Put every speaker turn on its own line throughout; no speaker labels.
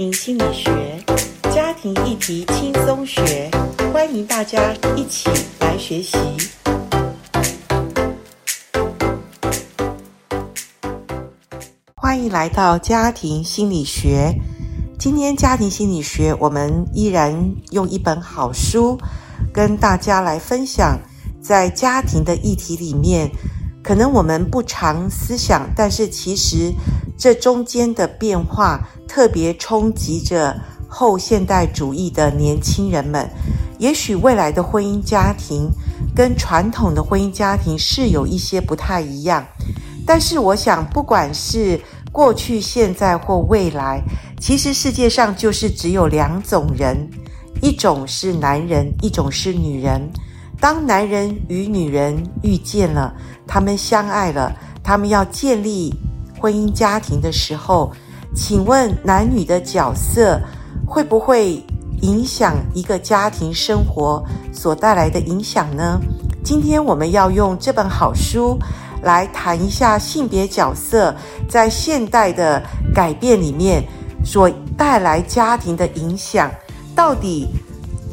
心理学，家庭议题轻松学，欢迎大家一起来学习。欢迎来到家庭心理学。今天家庭心理学，我们依然用一本好书跟大家来分享，在家庭的议题里面，可能我们不常思想，但是其实这中间的变化。特别冲击着后现代主义的年轻人们，也许未来的婚姻家庭跟传统的婚姻家庭是有一些不太一样，但是我想，不管是过去、现在或未来，其实世界上就是只有两种人，一种是男人，一种是女人。当男人与女人遇见了，他们相爱了，他们要建立婚姻家庭的时候。请问男女的角色会不会影响一个家庭生活所带来的影响呢？今天我们要用这本好书来谈一下性别角色在现代的改变里面所带来家庭的影响。到底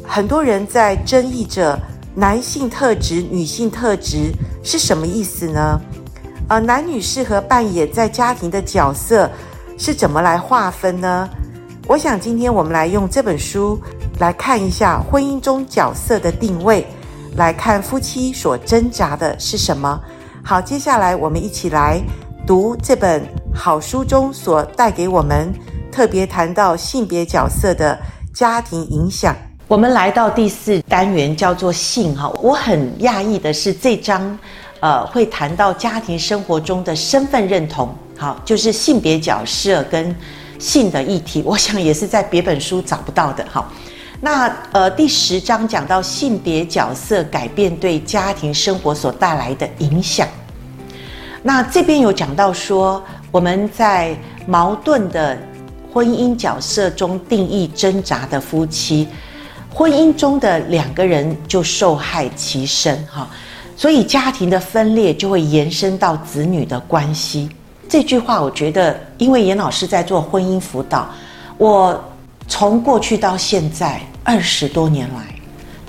很多人在争议着男性特质、女性特质是什么意思呢？呃，男女适合扮演在家庭的角色。是怎么来划分呢？我想今天我们来用这本书来看一下婚姻中角色的定位，来看夫妻所挣扎的是什么。好，接下来我们一起来读这本好书中所带给我们特别谈到性别角色的家庭影响。我们来到第四单元，叫做性哈。我很讶异的是这章，呃，会谈到家庭生活中的身份认同。好，就是性别角色跟性的议题，我想也是在别本书找不到的。好，那呃第十章讲到性别角色改变对家庭生活所带来的影响。那这边有讲到说，我们在矛盾的婚姻角色中定义挣扎的夫妻，婚姻中的两个人就受害其身。哈，所以家庭的分裂就会延伸到子女的关系。这句话，我觉得，因为严老师在做婚姻辅导，我从过去到现在二十多年来，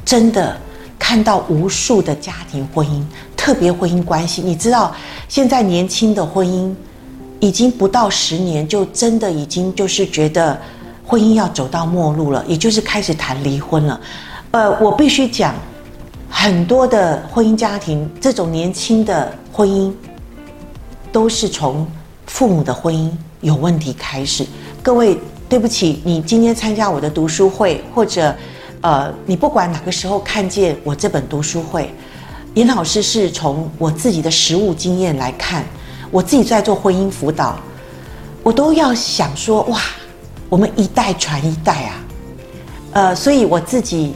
真的看到无数的家庭婚姻，特别婚姻关系。你知道，现在年轻的婚姻已经不到十年，就真的已经就是觉得婚姻要走到末路了，也就是开始谈离婚了。呃，我必须讲，很多的婚姻家庭，这种年轻的婚姻。都是从父母的婚姻有问题开始。各位，对不起，你今天参加我的读书会，或者，呃，你不管哪个时候看见我这本读书会，严老师是从我自己的实务经验来看，我自己在做婚姻辅导，我都要想说，哇，我们一代传一代啊，呃，所以我自己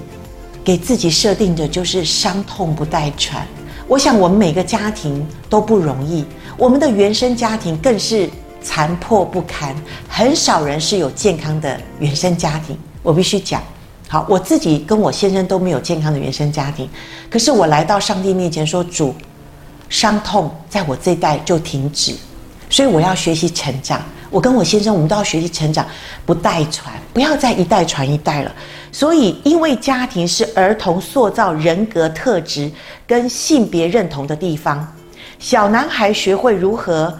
给自己设定的就是伤痛不代传。我想我们每个家庭都不容易。我们的原生家庭更是残破不堪，很少人是有健康的原生家庭。我必须讲，好，我自己跟我先生都没有健康的原生家庭，可是我来到上帝面前说：“主，伤痛在我这一代就停止，所以我要学习成长。我跟我先生，我们都要学习成长，不代传，不要再一代传一代了。所以，因为家庭是儿童塑造人格特质跟性别认同的地方。”小男孩学会如何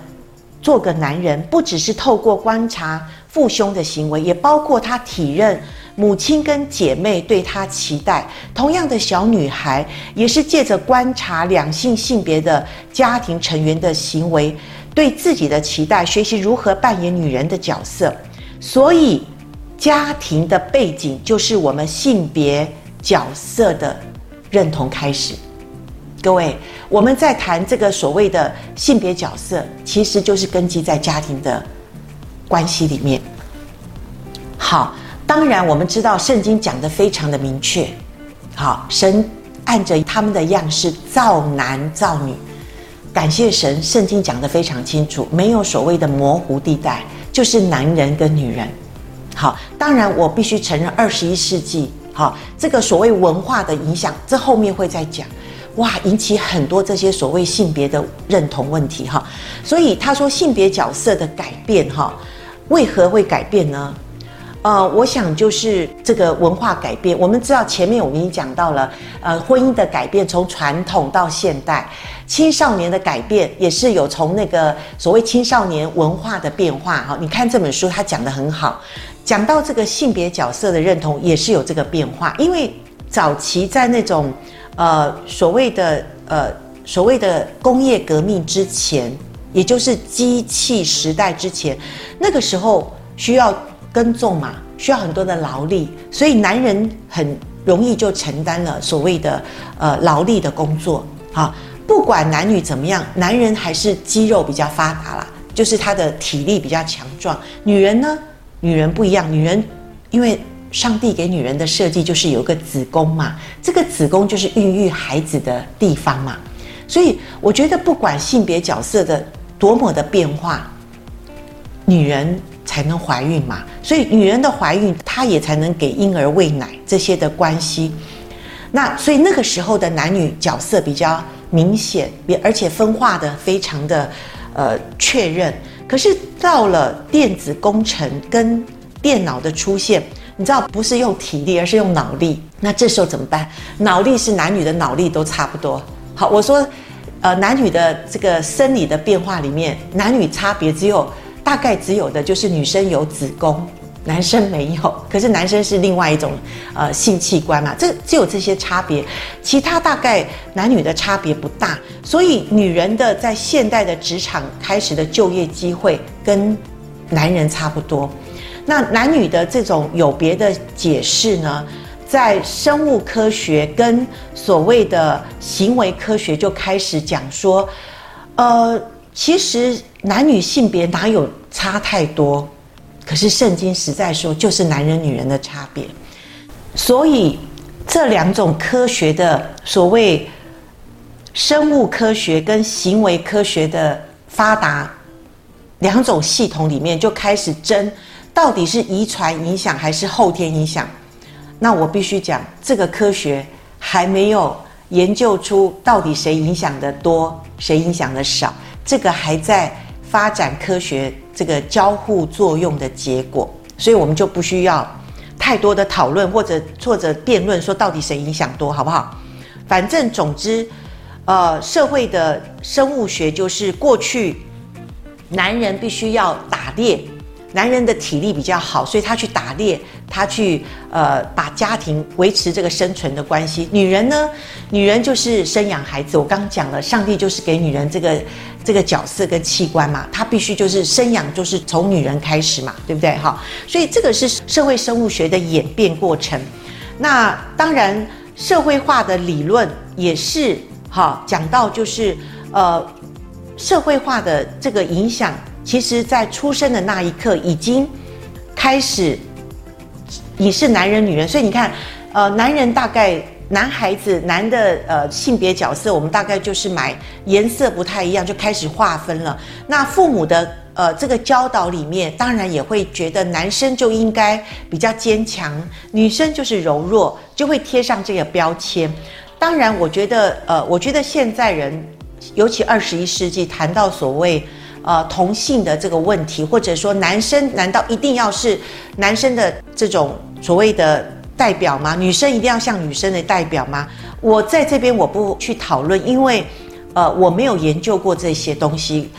做个男人，不只是透过观察父兄的行为，也包括他体认母亲跟姐妹对他期待。同样的小女孩，也是借着观察两性性别的家庭成员的行为，对自己的期待，学习如何扮演女人的角色。所以，家庭的背景就是我们性别角色的认同开始。各位，我们在谈这个所谓的性别角色，其实就是根基在家庭的关系里面。好，当然我们知道圣经讲得非常的明确。好，神按着他们的样式造男造女，感谢神，圣经讲得非常清楚，没有所谓的模糊地带，就是男人跟女人。好，当然我必须承认，二十一世纪，好，这个所谓文化的影响，这后面会再讲。哇，引起很多这些所谓性别的认同问题哈，所以他说性别角色的改变哈，为何会改变呢？呃，我想就是这个文化改变。我们知道前面我们已经讲到了，呃，婚姻的改变从传统到现代，青少年的改变也是有从那个所谓青少年文化的变化。哈，你看这本书，它讲得很好，讲到这个性别角色的认同也是有这个变化。因为早期在那种呃所谓的呃所谓的工业革命之前，也就是机器时代之前，那个时候需要。耕种嘛，需要很多的劳力，所以男人很容易就承担了所谓的呃劳力的工作。好，不管男女怎么样，男人还是肌肉比较发达啦，就是他的体力比较强壮。女人呢，女人不一样，女人因为上帝给女人的设计就是有个子宫嘛，这个子宫就是孕育孩子的地方嘛，所以我觉得不管性别角色的多么的变化，女人。才能怀孕嘛，所以女人的怀孕，她也才能给婴儿喂奶这些的关系。那所以那个时候的男女角色比较明显，而且分化的非常的呃确认。可是到了电子工程跟电脑的出现，你知道不是用体力，而是用脑力。那这时候怎么办？脑力是男女的脑力都差不多。好，我说呃男女的这个生理的变化里面，男女差别只有。大概只有的就是女生有子宫，男生没有。可是男生是另外一种呃性器官嘛，这只有这些差别，其他大概男女的差别不大。所以女人的在现代的职场开始的就业机会跟男人差不多。那男女的这种有别的解释呢，在生物科学跟所谓的行为科学就开始讲说，呃。其实男女性别哪有差太多？可是圣经实在说，就是男人女人的差别。所以这两种科学的所谓生物科学跟行为科学的发达，两种系统里面就开始争，到底是遗传影响还是后天影响？那我必须讲，这个科学还没有研究出到底谁影响的多，谁影响的少。这个还在发展科学这个交互作用的结果，所以我们就不需要太多的讨论或者或者辩论，说到底谁影响多，好不好？反正总之，呃，社会的生物学就是过去男人必须要打猎。男人的体力比较好，所以他去打猎，他去呃把家庭维持这个生存的关系。女人呢，女人就是生养孩子。我刚讲了，上帝就是给女人这个这个角色跟器官嘛，她必须就是生养，就是从女人开始嘛，对不对？哈，所以这个是社会生物学的演变过程。那当然，社会化的理论也是哈讲到就是呃社会化的这个影响。其实，在出生的那一刻，已经开始你是男人、女人，所以你看，呃，男人大概男孩子男的呃性别角色，我们大概就是买颜色不太一样，就开始划分了。那父母的呃这个教导里面，当然也会觉得男生就应该比较坚强，女生就是柔弱，就会贴上这个标签。当然，我觉得呃，我觉得现在人，尤其二十一世纪，谈到所谓。呃，同性的这个问题，或者说男生难道一定要是男生的这种所谓的代表吗？女生一定要像女生的代表吗？我在这边我不去讨论，因为呃我没有研究过这些东西，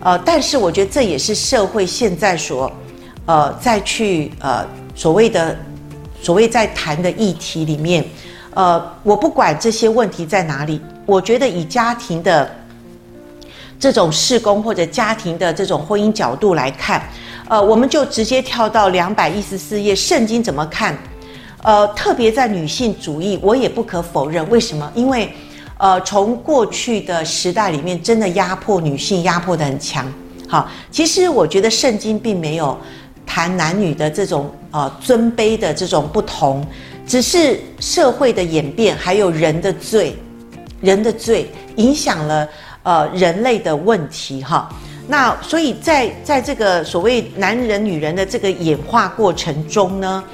呃，但是我觉得这也是社会现在所呃再去呃所谓的所谓在谈的议题里面，呃，我不管这些问题在哪里，我觉得以家庭的。这种事工或者家庭的这种婚姻角度来看，呃，我们就直接跳到两百一十四页，圣经怎么看？呃，特别在女性主义，我也不可否认。为什么？因为，呃，从过去的时代里面，真的压迫女性，压迫得很强。好，其实我觉得圣经并没有谈男女的这种呃尊卑的这种不同，只是社会的演变，还有人的罪，人的罪影响了。呃，人类的问题哈，那所以在在这个所谓男人女人的这个演化过程中呢，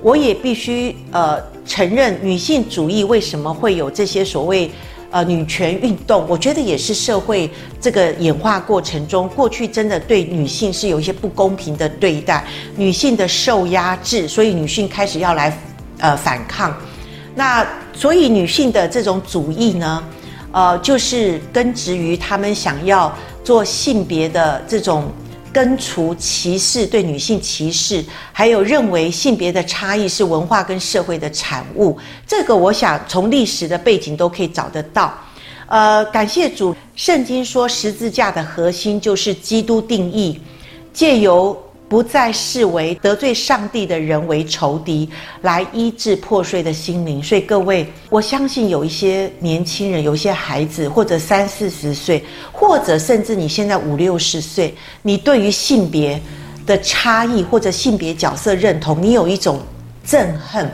我也必须呃承认女性主义为什么会有这些所谓呃女权运动，我觉得也是社会这个演化过程中，过去真的对女性是有一些不公平的对待，女性的受压制，所以女性开始要来呃反抗。那所以女性的这种主义呢，呃，就是根植于他们想要做性别的这种。根除歧视，对女性歧视，还有认为性别的差异是文化跟社会的产物，这个我想从历史的背景都可以找得到。呃，感谢主，圣经说十字架的核心就是基督定义，借由。不再视为得罪上帝的人为仇敌，来医治破碎的心灵。所以各位，我相信有一些年轻人，有一些孩子，或者三四十岁，或者甚至你现在五六十岁，你对于性别的差异或者性别角色认同，你有一种憎恨，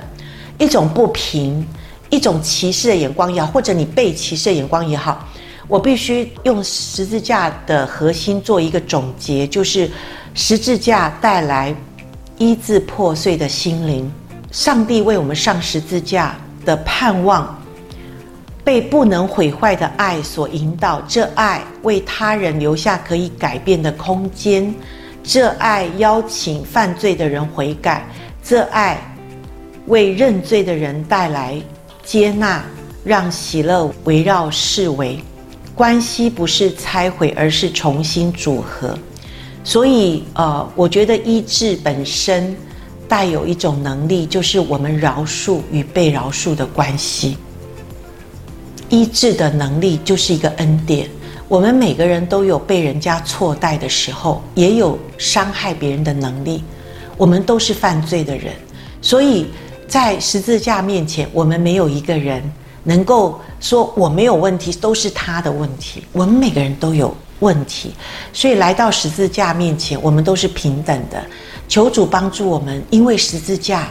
一种不平，一种歧视的眼光也好，或者你被歧视的眼光也好，我必须用十字架的核心做一个总结，就是。十字架带来医治破碎的心灵，上帝为我们上十字架的盼望，被不能毁坏的爱所引导。这爱为他人留下可以改变的空间，这爱邀请犯罪的人悔改，这爱为认罪的人带来接纳，让喜乐围绕四围。关系不是拆毁，而是重新组合。所以，呃，我觉得医治本身带有一种能力，就是我们饶恕与被饶恕的关系。医治的能力就是一个恩典。我们每个人都有被人家错待的时候，也有伤害别人的能力。我们都是犯罪的人，所以在十字架面前，我们没有一个人能够说我没有问题，都是他的问题。我们每个人都有。问题，所以来到十字架面前，我们都是平等的。求主帮助我们，因为十字架，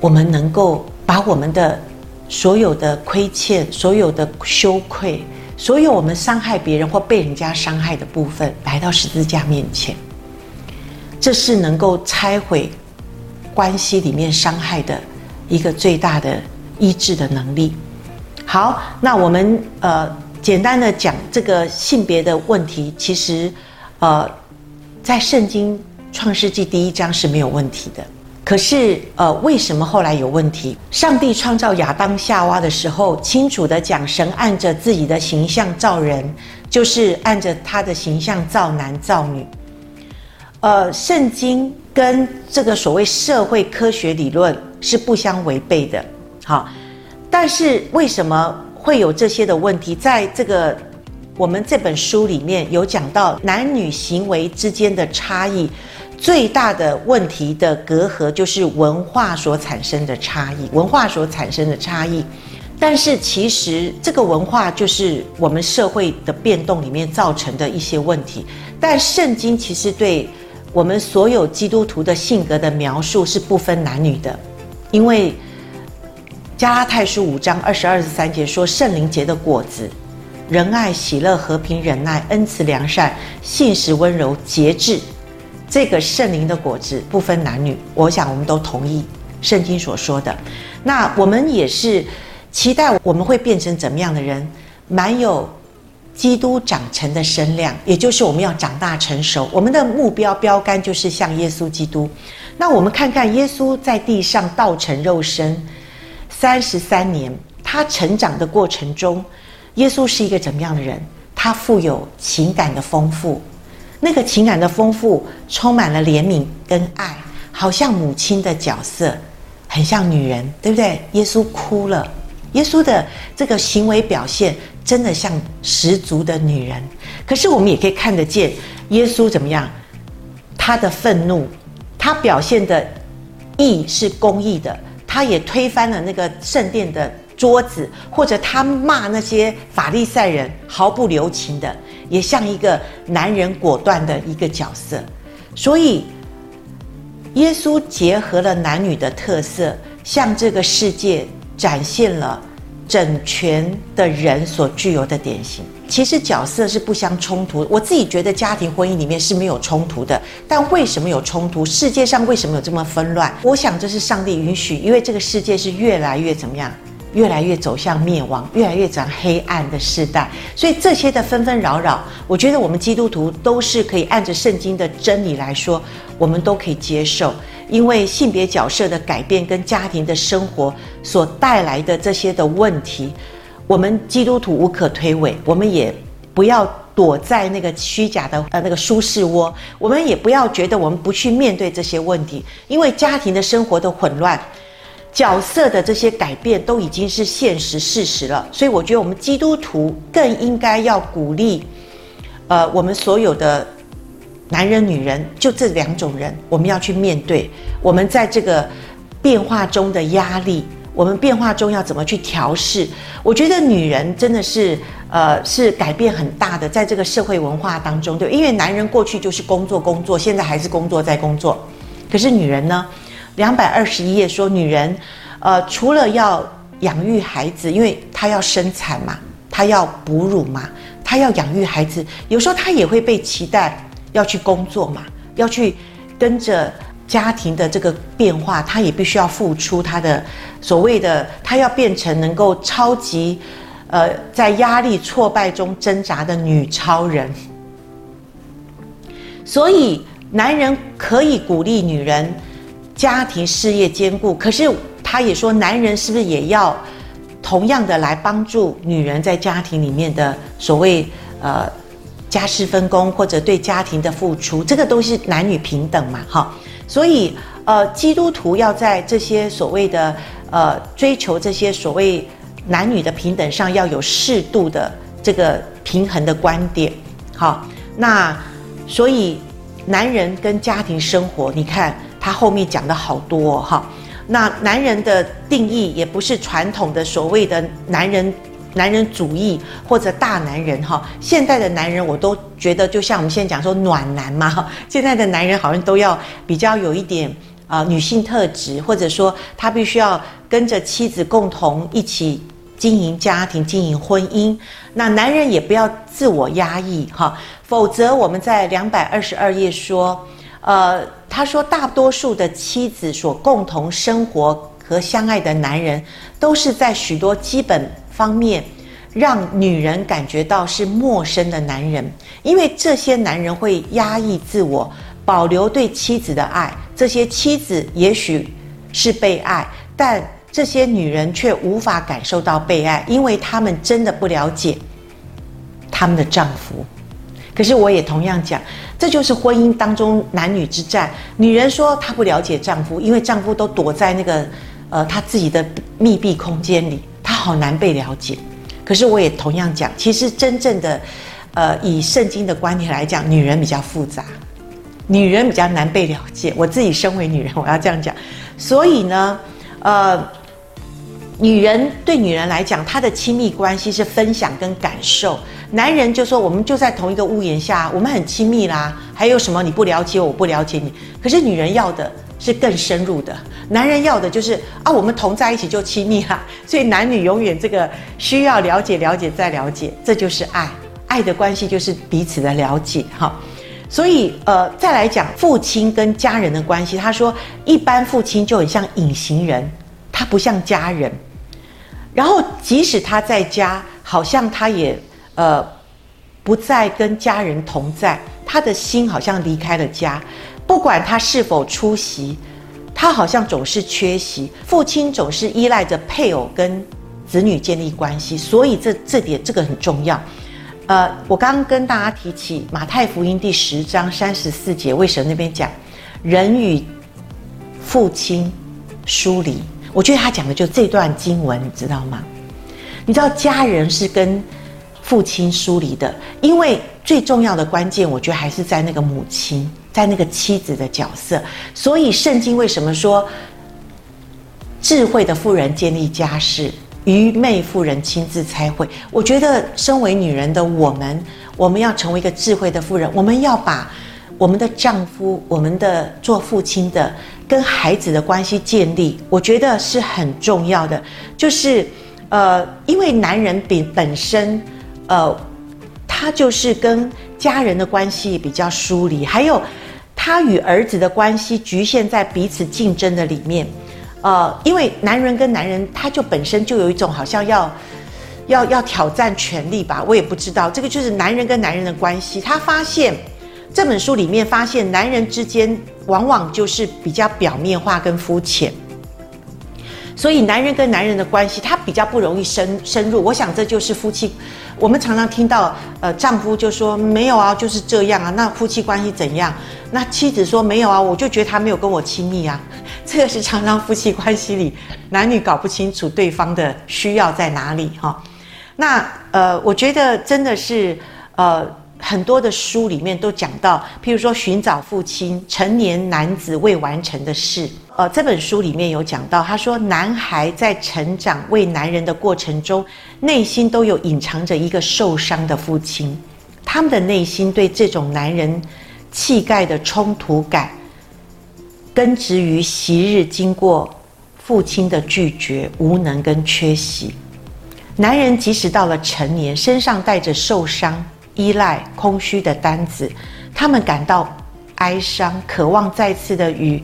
我们能够把我们的所有的亏欠、所有的羞愧、所有我们伤害别人或被人家伤害的部分，来到十字架面前，这是能够拆毁关系里面伤害的一个最大的医治的能力。好，那我们呃。简单的讲，这个性别的问题，其实，呃，在圣经创世纪第一章是没有问题的。可是，呃，为什么后来有问题？上帝创造亚当夏娃的时候，清楚的讲，神按着自己的形象造人，就是按着他的形象造男造女。呃，圣经跟这个所谓社会科学理论是不相违背的。好，但是为什么？会有这些的问题，在这个我们这本书里面有讲到男女行为之间的差异，最大的问题的隔阂就是文化所产生的差异，文化所产生的差异。但是其实这个文化就是我们社会的变动里面造成的一些问题。但圣经其实对我们所有基督徒的性格的描述是不分男女的，因为。加拉太书五章二十二十三节说：“圣灵结的果子，仁爱、喜乐、和平、忍耐、恩慈、良善、信实、温柔、节制。这个圣灵的果子不分男女，我想我们都同意圣经所说的。那我们也是期待我们会变成怎么样的人？满有基督长成的身量，也就是我们要长大成熟。我们的目标标杆就是像耶稣基督。那我们看看耶稣在地上道成肉身。”三十三年，他成长的过程中，耶稣是一个怎么样的人？他富有情感的丰富，那个情感的丰富充满了怜悯跟爱，好像母亲的角色，很像女人，对不对？耶稣哭了，耶稣的这个行为表现真的像十足的女人。可是我们也可以看得见，耶稣怎么样？他的愤怒，他表现的义是公义的。他也推翻了那个圣殿的桌子，或者他骂那些法利赛人毫不留情的，也像一个男人果断的一个角色。所以，耶稣结合了男女的特色，向这个世界展现了整全的人所具有的典型。其实角色是不相冲突，我自己觉得家庭婚姻里面是没有冲突的。但为什么有冲突？世界上为什么有这么纷乱？我想这是上帝允许，因为这个世界是越来越怎么样？越来越走向灭亡，越来越走向黑暗的世代。所以这些的纷纷扰扰，我觉得我们基督徒都是可以按着圣经的真理来说，我们都可以接受。因为性别角色的改变跟家庭的生活所带来的这些的问题，我们基督徒无可推诿，我们也不要躲在那个虚假的呃那个舒适窝，我们也不要觉得我们不去面对这些问题，因为家庭的生活的混乱，角色的这些改变都已经是现实事实了。所以我觉得我们基督徒更应该要鼓励，呃，我们所有的。男人、女人，就这两种人，我们要去面对。我们在这个变化中的压力，我们变化中要怎么去调试？我觉得女人真的是，呃，是改变很大的，在这个社会文化当中，对，因为男人过去就是工作工作，现在还是工作在工作。可是女人呢？两百二十一页说，女人，呃，除了要养育孩子，因为她要生产嘛，她要哺乳嘛，她要养育孩子，有时候她也会被期待。要去工作嘛，要去跟着家庭的这个变化，他也必须要付出他的所谓的，他要变成能够超级，呃，在压力挫败中挣扎的女超人。所以，男人可以鼓励女人家庭事业兼顾，可是他也说，男人是不是也要同样的来帮助女人在家庭里面的所谓呃。家事分工或者对家庭的付出，这个都是男女平等嘛，哈。所以，呃，基督徒要在这些所谓的呃追求这些所谓男女的平等上，要有适度的这个平衡的观点，好。那所以，男人跟家庭生活，你看他后面讲的好多哈。那男人的定义也不是传统的所谓的男人。男人主义或者大男人哈，现代的男人我都觉得，就像我们现在讲说暖男嘛，现在的男人好像都要比较有一点啊、女性特质，或者说他必须要跟着妻子共同一起经营家庭、经营婚姻。那男人也不要自我压抑哈，否则我们在两百二十二页说，呃，他说大多数的妻子所共同生活和相爱的男人，都是在许多基本。方面，让女人感觉到是陌生的男人，因为这些男人会压抑自我，保留对妻子的爱。这些妻子也许是被爱，但这些女人却无法感受到被爱，因为她们真的不了解他们的丈夫。可是我也同样讲，这就是婚姻当中男女之战。女人说她不了解丈夫，因为丈夫都躲在那个呃他自己的密闭空间里。好难被了解，可是我也同样讲，其实真正的，呃，以圣经的观点来讲，女人比较复杂，女人比较难被了解。我自己身为女人，我要这样讲。所以呢，呃，女人对女人来讲，她的亲密关系是分享跟感受。男人就说，我们就在同一个屋檐下，我们很亲密啦，还有什么你不了解我，我不了解你。可是女人要的。是更深入的，男人要的就是啊，我们同在一起就亲密了，所以男女永远这个需要了解、了解再了解，这就是爱。爱的关系就是彼此的了解，哈。所以呃，再来讲父亲跟家人的关系，他说一般父亲就很像隐形人，他不像家人。然后即使他在家，好像他也呃不再跟家人同在，他的心好像离开了家。不管他是否出席，他好像总是缺席。父亲总是依赖着配偶跟子女建立关系，所以这这点这个很重要。呃，我刚刚跟大家提起马太福音第十章三十四节，为什么那边讲人与父亲疏离？我觉得他讲的就这段经文，你知道吗？你知道家人是跟父亲疏离的，因为最重要的关键，我觉得还是在那个母亲。在那个妻子的角色，所以圣经为什么说智慧的妇人建立家室，愚昧妇人亲自拆毁？我觉得身为女人的我们，我们要成为一个智慧的妇人，我们要把我们的丈夫、我们的做父亲的跟孩子的关系建立，我觉得是很重要的。就是呃，因为男人比本身呃，他就是跟家人的关系比较疏离，还有。他与儿子的关系局限在彼此竞争的里面，呃，因为男人跟男人他就本身就有一种好像要要要挑战权力吧，我也不知道，这个就是男人跟男人的关系。他发现这本书里面发现，男人之间往往就是比较表面化跟肤浅。所以男人跟男人的关系，他比较不容易深深入。我想这就是夫妻，我们常常听到，呃，丈夫就说没有啊，就是这样啊。那夫妻关系怎样？那妻子说没有啊，我就觉得他没有跟我亲密啊。这个是常常夫妻关系里男女搞不清楚对方的需要在哪里哈。那呃，我觉得真的是呃。很多的书里面都讲到，譬如说寻找父亲、成年男子未完成的事。呃，这本书里面有讲到，他说，男孩在成长为男人的过程中，内心都有隐藏着一个受伤的父亲，他们的内心对这种男人气概的冲突感，根植于昔日经过父亲的拒绝、无能跟缺席。男人即使到了成年，身上带着受伤。依赖空虚的担子，他们感到哀伤，渴望再次的与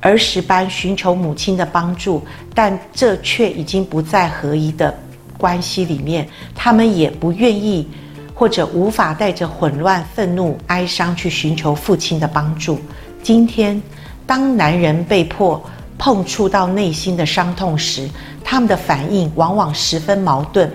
儿时般寻求母亲的帮助，但这却已经不在合一的关系里面。他们也不愿意或者无法带着混乱、愤怒、哀伤去寻求父亲的帮助。今天，当男人被迫碰触到内心的伤痛时，他们的反应往往十分矛盾。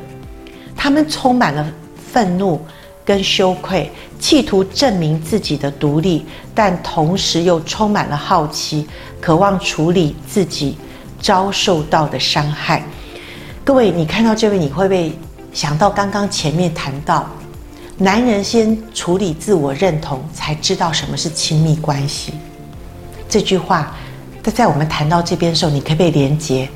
他们充满了愤怒。跟羞愧，企图证明自己的独立，但同时又充满了好奇，渴望处理自己遭受到的伤害。各位，你看到这位，你会不会想到刚刚前面谈到，男人先处理自我认同，才知道什么是亲密关系？这句话，在我们谈到这边的时候，你可不可以连接？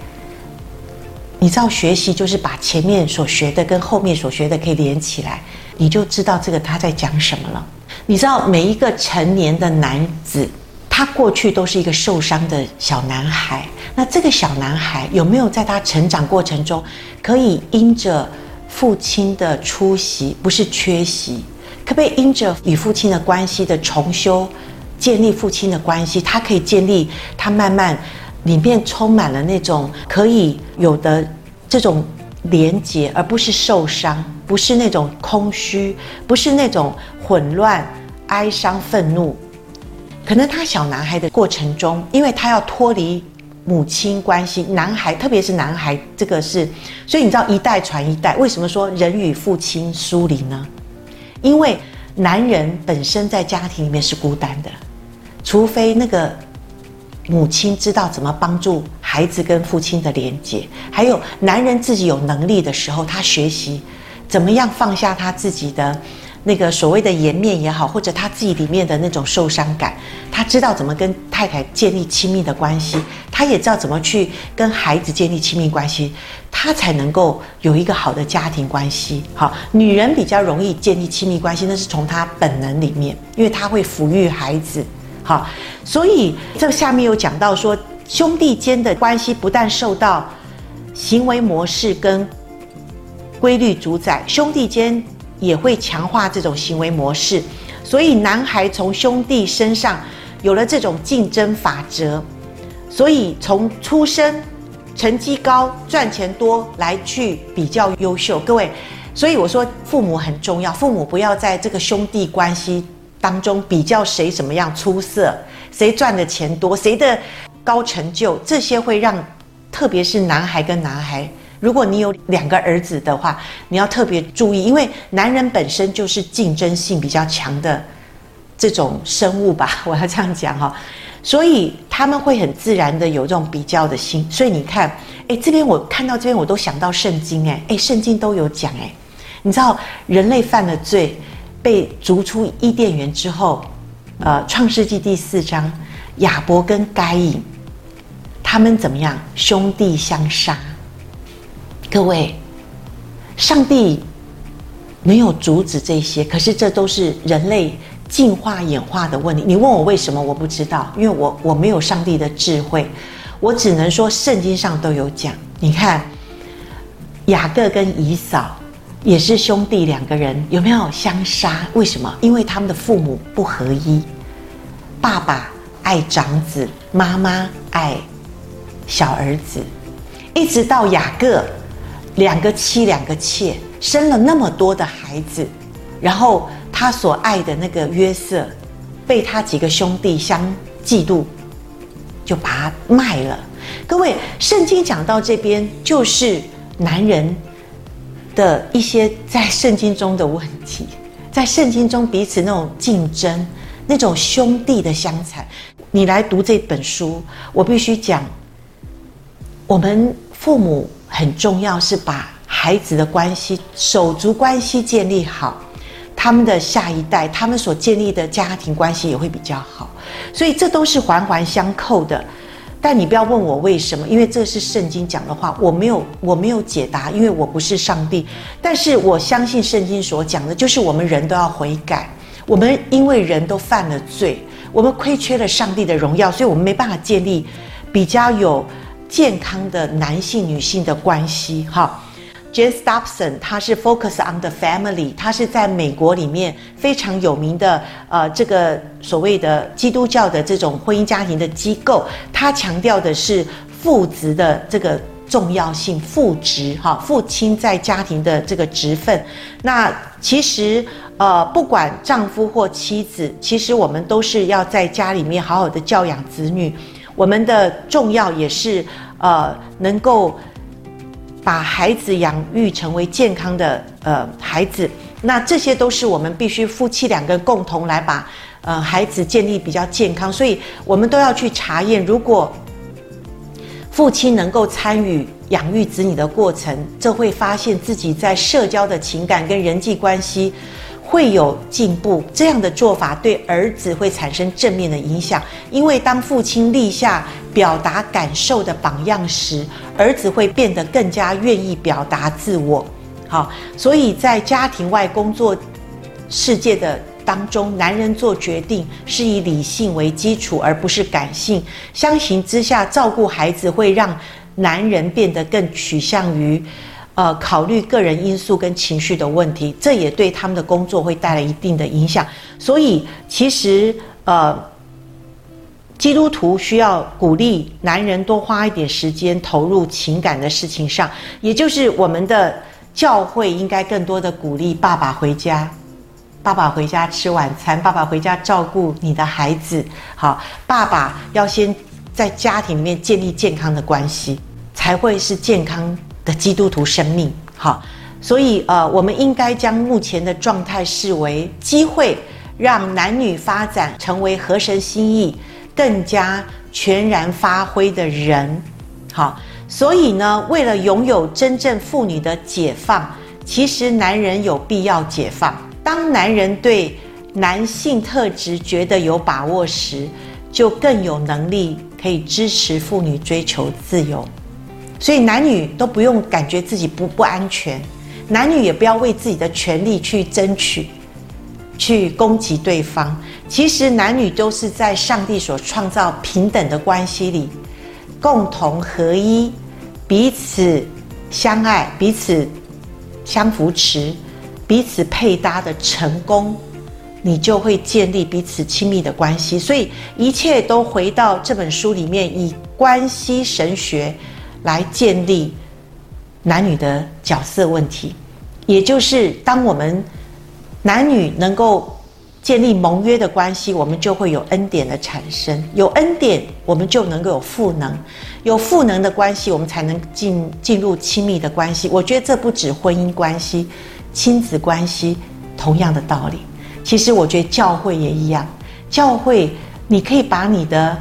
你知道，学习就是把前面所学的跟后面所学的可以连起来。你就知道这个他在讲什么了。你知道每一个成年的男子，他过去都是一个受伤的小男孩。那这个小男孩有没有在他成长过程中，可以因着父亲的出席，不是缺席，可不可以因着与父亲的关系的重修，建立父亲的关系？他可以建立，他慢慢里面充满了那种可以有的这种连结，而不是受伤。不是那种空虚，不是那种混乱、哀伤、愤怒。可能他小男孩的过程中，因为他要脱离母亲关系，男孩特别是男孩，这个是，所以你知道一代传一代。为什么说人与父亲疏离呢？因为男人本身在家庭里面是孤单的，除非那个母亲知道怎么帮助孩子跟父亲的连接，还有男人自己有能力的时候，他学习。怎么样放下他自己的那个所谓的颜面也好，或者他自己里面的那种受伤感，他知道怎么跟太太建立亲密的关系，他也知道怎么去跟孩子建立亲密关系，他才能够有一个好的家庭关系。好，女人比较容易建立亲密关系，那是从她本能里面，因为她会抚育孩子。好，所以这下面有讲到说，兄弟间的关系不但受到行为模式跟规律主宰，兄弟间也会强化这种行为模式，所以男孩从兄弟身上有了这种竞争法则，所以从出生、成绩高、赚钱多来去比较优秀。各位，所以我说父母很重要，父母不要在这个兄弟关系当中比较谁怎么样出色，谁赚的钱多，谁的高成就，这些会让特别是男孩跟男孩。如果你有两个儿子的话，你要特别注意，因为男人本身就是竞争性比较强的这种生物吧，我要这样讲哈，所以他们会很自然的有这种比较的心。所以你看，哎，这边我看到这边我都想到圣经，哎，哎，圣经都有讲，哎，你知道人类犯了罪，被逐出伊甸园之后，呃，创世纪第四章，亚伯跟该隐，他们怎么样？兄弟相杀。各位，上帝没有阻止这些，可是这都是人类进化演化的问题。你问我为什么，我不知道，因为我我没有上帝的智慧，我只能说圣经上都有讲。你看，雅各跟以扫也是兄弟两个人，有没有相杀？为什么？因为他们的父母不合一，爸爸爱长子，妈妈爱
小儿子，一直到雅各两个妻两个妾，生了那么多的孩子，然后他所爱的那个约瑟，被他几个兄弟相嫉妒，就把他卖了。各位，圣经讲到这边，就是男人的一些在圣经中的问题，在圣经中彼此那种竞争，那种兄弟的相残。你来读这本书，我必须讲，我们父母很重要，是把孩子的关系、手足关系建立好，他们的下一代，他们所建立的家庭关系也会比较好。所以这都是环环相扣的。但你不要问我为什么，因为这是圣经讲的话，我没有我没有解答，因为我不是上帝。但是我相信圣经所讲的，就是我们人都要悔改，我们因为人都犯了罪。我们亏缺了上帝的荣耀，所以我们没办法建立比较有健康的男性女性的关系。哈，James Dobson 他是 Focus on the Family，他是在美国里面非常有名的呃这个所谓的基督教的这种婚姻家庭的机构，他强调的是父职的这个重要性，父职哈，父亲在家庭的这个职分。那其实。呃，不管丈夫或妻子，其实我们都是要在家里面好好的教养子女。我们的重要也是呃，能够把孩子养育成为健康的呃孩子。那这些都是我们必须夫妻两个共同来把呃孩子建立比较健康。所以我们都要去查验，如果父亲能够参与养育子女的过程，这会发现自己在社交的情感跟人际关系。会有进步，这样的做法对儿子会产生正面的影响。因为当父亲立下表达感受的榜样时，儿子会变得更加愿意表达自我。好，所以在家庭外工作世界的当中，男人做决定是以理性为基础，而不是感性。相形之下，照顾孩子会让男人变得更趋向于。呃，考虑个人因素跟情绪的问题，这也对他们的工作会带来一定的影响。所以，其实呃，基督徒需要鼓励男人多花一点时间投入情感的事情上，也就是我们的教会应该更多的鼓励爸爸回家，爸爸回家吃晚餐，爸爸回家照顾你的孩子。好，爸爸要先在家庭里面建立健康的关系，才会是健康的基督徒生命，好，所以呃，我们应该将目前的状态视为机会，让男女发展成为合神心意、更加全然发挥的人，好，所以呢，为了拥有真正妇女的解放，其实男人有必要解放。当男人对男性特质觉得有把握时，就更有能力可以支持妇女追求自由。所以男女都不用感觉自己不不安全，男女也不要为自己的权利去争取，去攻击对方。其实男女都是在上帝所创造平等的关系里，共同合一，彼此相爱，彼此相扶持，彼此配搭的成功，你就会建立彼此亲密的关系。所以一切都回到这本书里面，以关系神学。来建立男女的角色问题，也就是当我们男女能够建立盟约的关系，我们就会有恩典的产生。有恩典，我们就能够有赋能；有赋能的关系，我们才能进进入亲密的关系。我觉得这不止婚姻关系，亲子关系同样的道理。其实我觉得教会也一样，教会你可以把你的。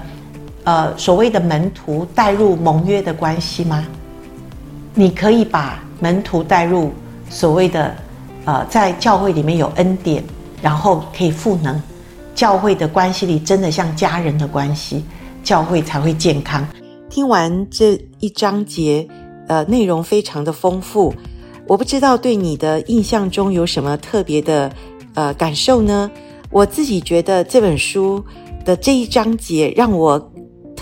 呃，所谓的门徒带入盟约的关系吗？你可以把门徒带入所谓的呃，在教会里面有恩典，然后可以赋能教会的关系里，真的像家人的关系，教会才会健康。听完这一章节，呃，内容非常的丰富，我不知道对你的印象中有什么特别的呃感受呢？我自己觉得这本书的这一章节让我。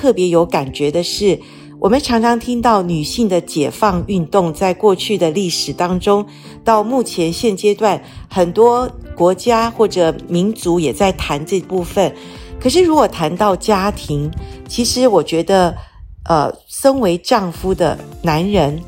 特别有感觉的是，我们常常听到女性的解放运动，在过去的历史当中，到目前现阶段，很多国家或者民族也在谈这部分。可是，如果谈到家庭，其实我觉得
呃，身为丈夫的男人，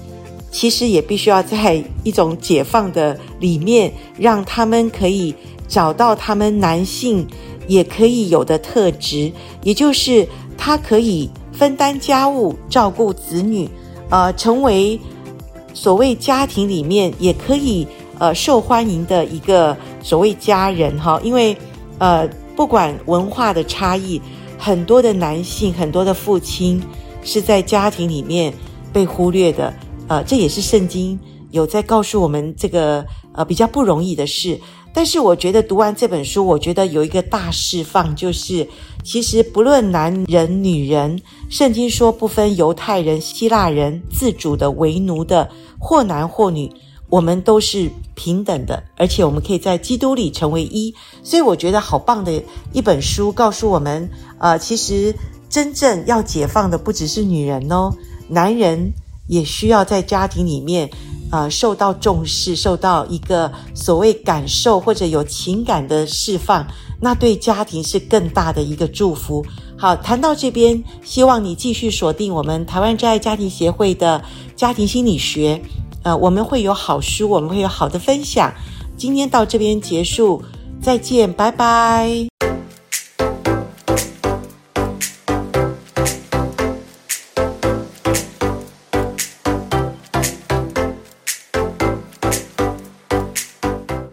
其实也必须要在一种解放的里面，让他们可以找到他们男性也可以有的特质，也就是他可以分担家务、照顾子女，呃，成为所谓家庭里面也可以呃受欢迎的一个所谓家人哈，因为呃，不管文化的差异，很多的男性，很多的父亲。是在家庭里面被忽略的，呃，这也是圣经有在告诉我们这个呃比较不容易的事。但是我觉得读完这本书，我觉得有一个大释放，就是其实不论男人女人，圣经说不分犹太人、希腊人，自主的、为奴的，或男或女，我们都是平等的，而且我们可以在基督里成为一。所以我觉得好棒的一本书，告诉我们，呃，其实。真正要解放的不只是女人哦，男人也需要在家庭里面，呃，受到重视，受到一个所谓感受或者有情感的释放，那对家庭是更大的一个祝福。好，谈到这边，希望你继续锁定我们台湾真爱家庭协会的家庭心理学，呃，我们会有好书，我们会有好的分享。今天到这边结束，再见，拜拜。